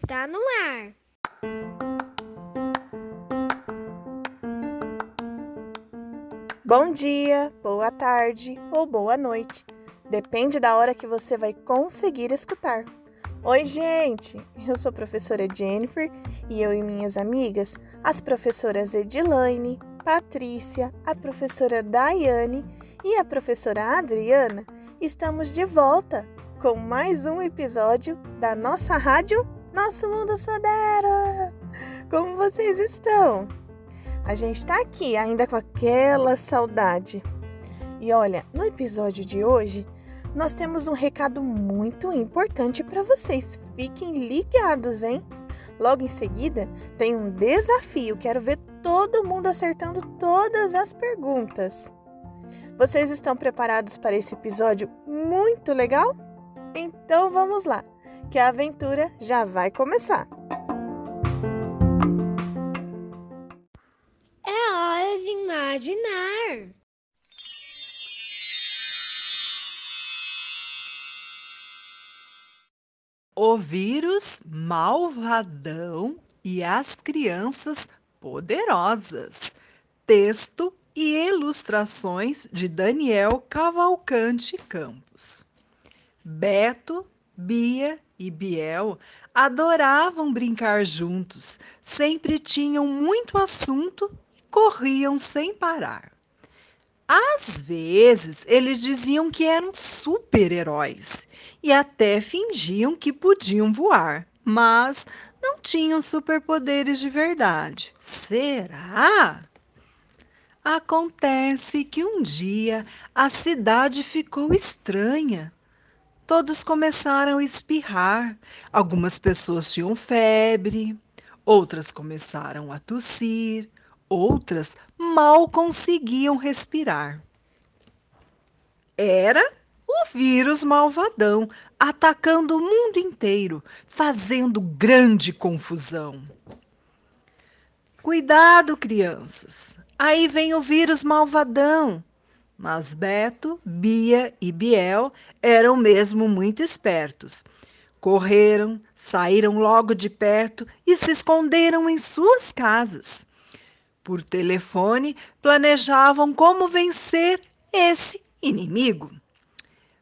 Está no ar. Bom dia, boa tarde ou boa noite. Depende da hora que você vai conseguir escutar. Oi, gente! Eu sou a professora Jennifer e eu e minhas amigas, as professoras Edilaine, Patrícia, a professora Daiane e a professora Adriana, estamos de volta com mais um episódio da nossa rádio Nosso Mundo Sodero. Como vocês estão? A gente está aqui ainda com aquela saudade. E olha, no episódio de hoje, nós temos um recado muito importante para vocês. Fiquem ligados, hein? Logo em seguida, tem um desafio. Quero ver todo mundo acertando todas as perguntas. Vocês estão preparados para esse episódio muito legal? Então vamos lá, que a aventura já vai começar. É hora de imaginar. O vírus malvadão e as crianças poderosas. Texto e ilustrações de Daniel Cavalcante Campos. Beto, Bia e Biel adoravam brincar juntos, sempre tinham muito assunto e corriam sem parar. Às vezes, eles diziam que eram super-heróis e até fingiam que podiam voar, mas não tinham superpoderes de verdade. Será? Acontece que um dia a cidade ficou estranha. Todos começaram a espirrar. Algumas pessoas tinham febre, outras começaram a tossir, outras mal conseguiam respirar. Era o vírus malvadão atacando o mundo inteiro, fazendo grande confusão. Cuidado, crianças! Aí vem o vírus malvadão. Mas Beto, Bia e Biel eram mesmo muito espertos. Correram, saíram logo de perto e se esconderam em suas casas. Por telefone, planejavam como vencer esse inimigo.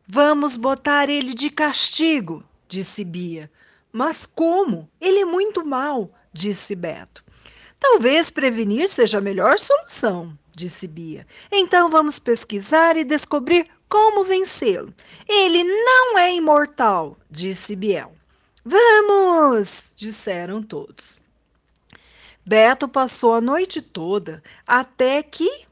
Vamos botar ele de castigo, disse Bia. Mas como? Ele é muito mal, disse Beto. Talvez prevenir seja a melhor solução, disse Bia. Então vamos pesquisar e descobrir como vencê-lo. Ele não é imortal, disse Biel. Vamos! disseram todos. Beto passou a noite toda até que.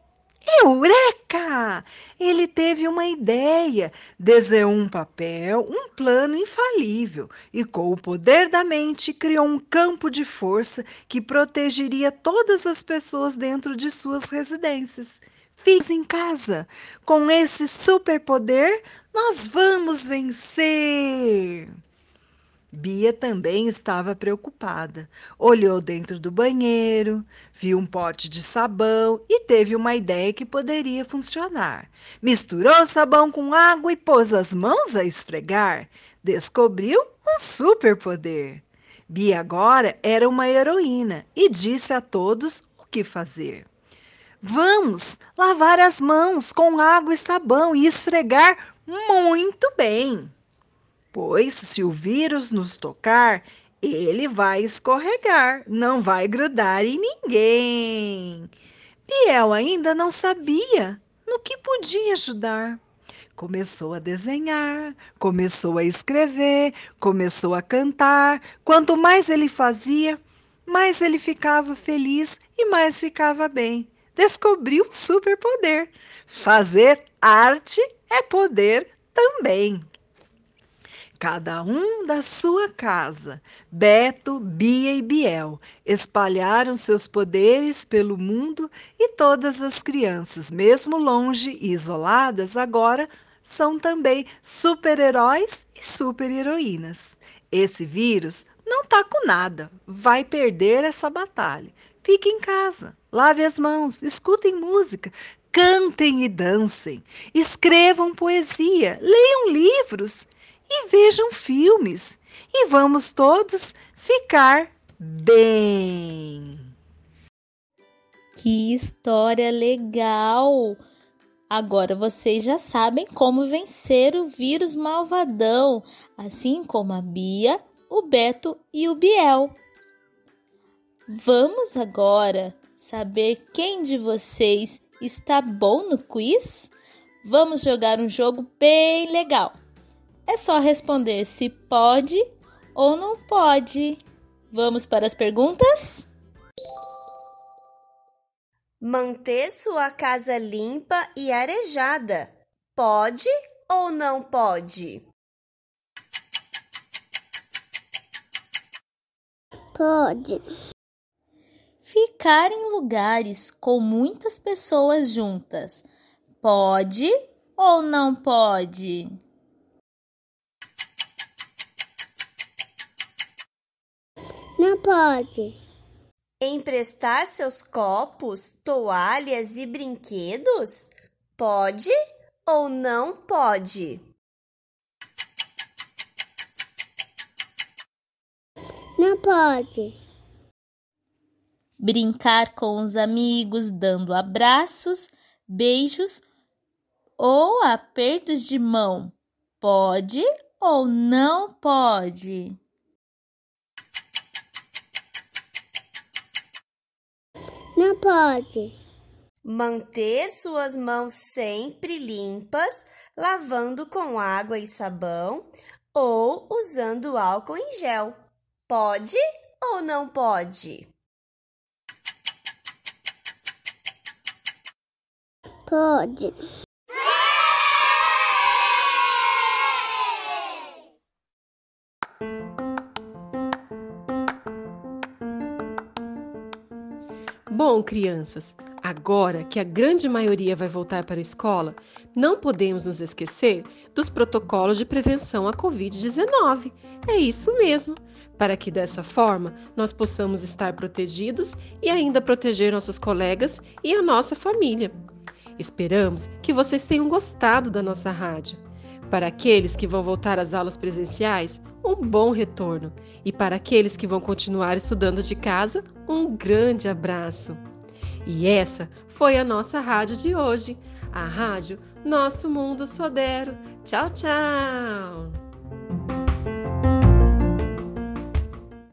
Eureka! Ele teve uma ideia, desenhou um papel, um plano infalível e, com o poder da mente, criou um campo de força que protegeria todas as pessoas dentro de suas residências. Fiz em casa. Com esse superpoder, nós vamos vencer! Bia também estava preocupada. Olhou dentro do banheiro, viu um pote de sabão e teve uma ideia que poderia funcionar. Misturou sabão com água e pôs as mãos a esfregar. Descobriu um superpoder. Bia agora era uma heroína e disse a todos o que fazer. Vamos lavar as mãos com água e sabão e esfregar muito bem pois se o vírus nos tocar, ele vai escorregar, não vai grudar em ninguém. Biel ainda não sabia no que podia ajudar. Começou a desenhar, começou a escrever, começou a cantar. Quanto mais ele fazia, mais ele ficava feliz e mais ficava bem. Descobriu um superpoder. Fazer arte é poder também. Cada um da sua casa. Beto, Bia e Biel espalharam seus poderes pelo mundo e todas as crianças, mesmo longe e isoladas, agora são também super-heróis e super-heroínas. Esse vírus não tá com nada, vai perder essa batalha. Fique em casa, lave as mãos, escutem música, cantem e dancem, escrevam poesia, leiam livros e vejam filmes. E vamos todos ficar bem. Que história legal! Agora vocês já sabem como vencer o vírus malvadão, assim como a Bia, o Beto e o Biel. Vamos agora saber quem de vocês está bom no quiz? Vamos jogar um jogo bem legal. É só responder se pode ou não pode. Vamos para as perguntas? Manter sua casa limpa e arejada. Pode ou não pode? Pode. Ficar em lugares com muitas pessoas juntas. Pode ou não pode? Não pode. Emprestar seus copos, toalhas e brinquedos? Pode ou não pode? Não pode. Brincar com os amigos, dando abraços, beijos ou apertos de mão. Pode ou não pode? Não pode. Manter suas mãos sempre limpas, lavando com água e sabão ou usando álcool em gel. Pode ou não pode? Pode. Bom, crianças, agora que a grande maioria vai voltar para a escola, não podemos nos esquecer dos protocolos de prevenção à Covid-19. É isso mesmo, para que dessa forma nós possamos estar protegidos e ainda proteger nossos colegas e a nossa família. Esperamos que vocês tenham gostado da nossa rádio. Para aqueles que vão voltar às aulas presenciais, um bom retorno. E para aqueles que vão continuar estudando de casa, um grande abraço. E essa foi a nossa rádio de hoje, a rádio Nosso Mundo Sodero. Tchau, tchau!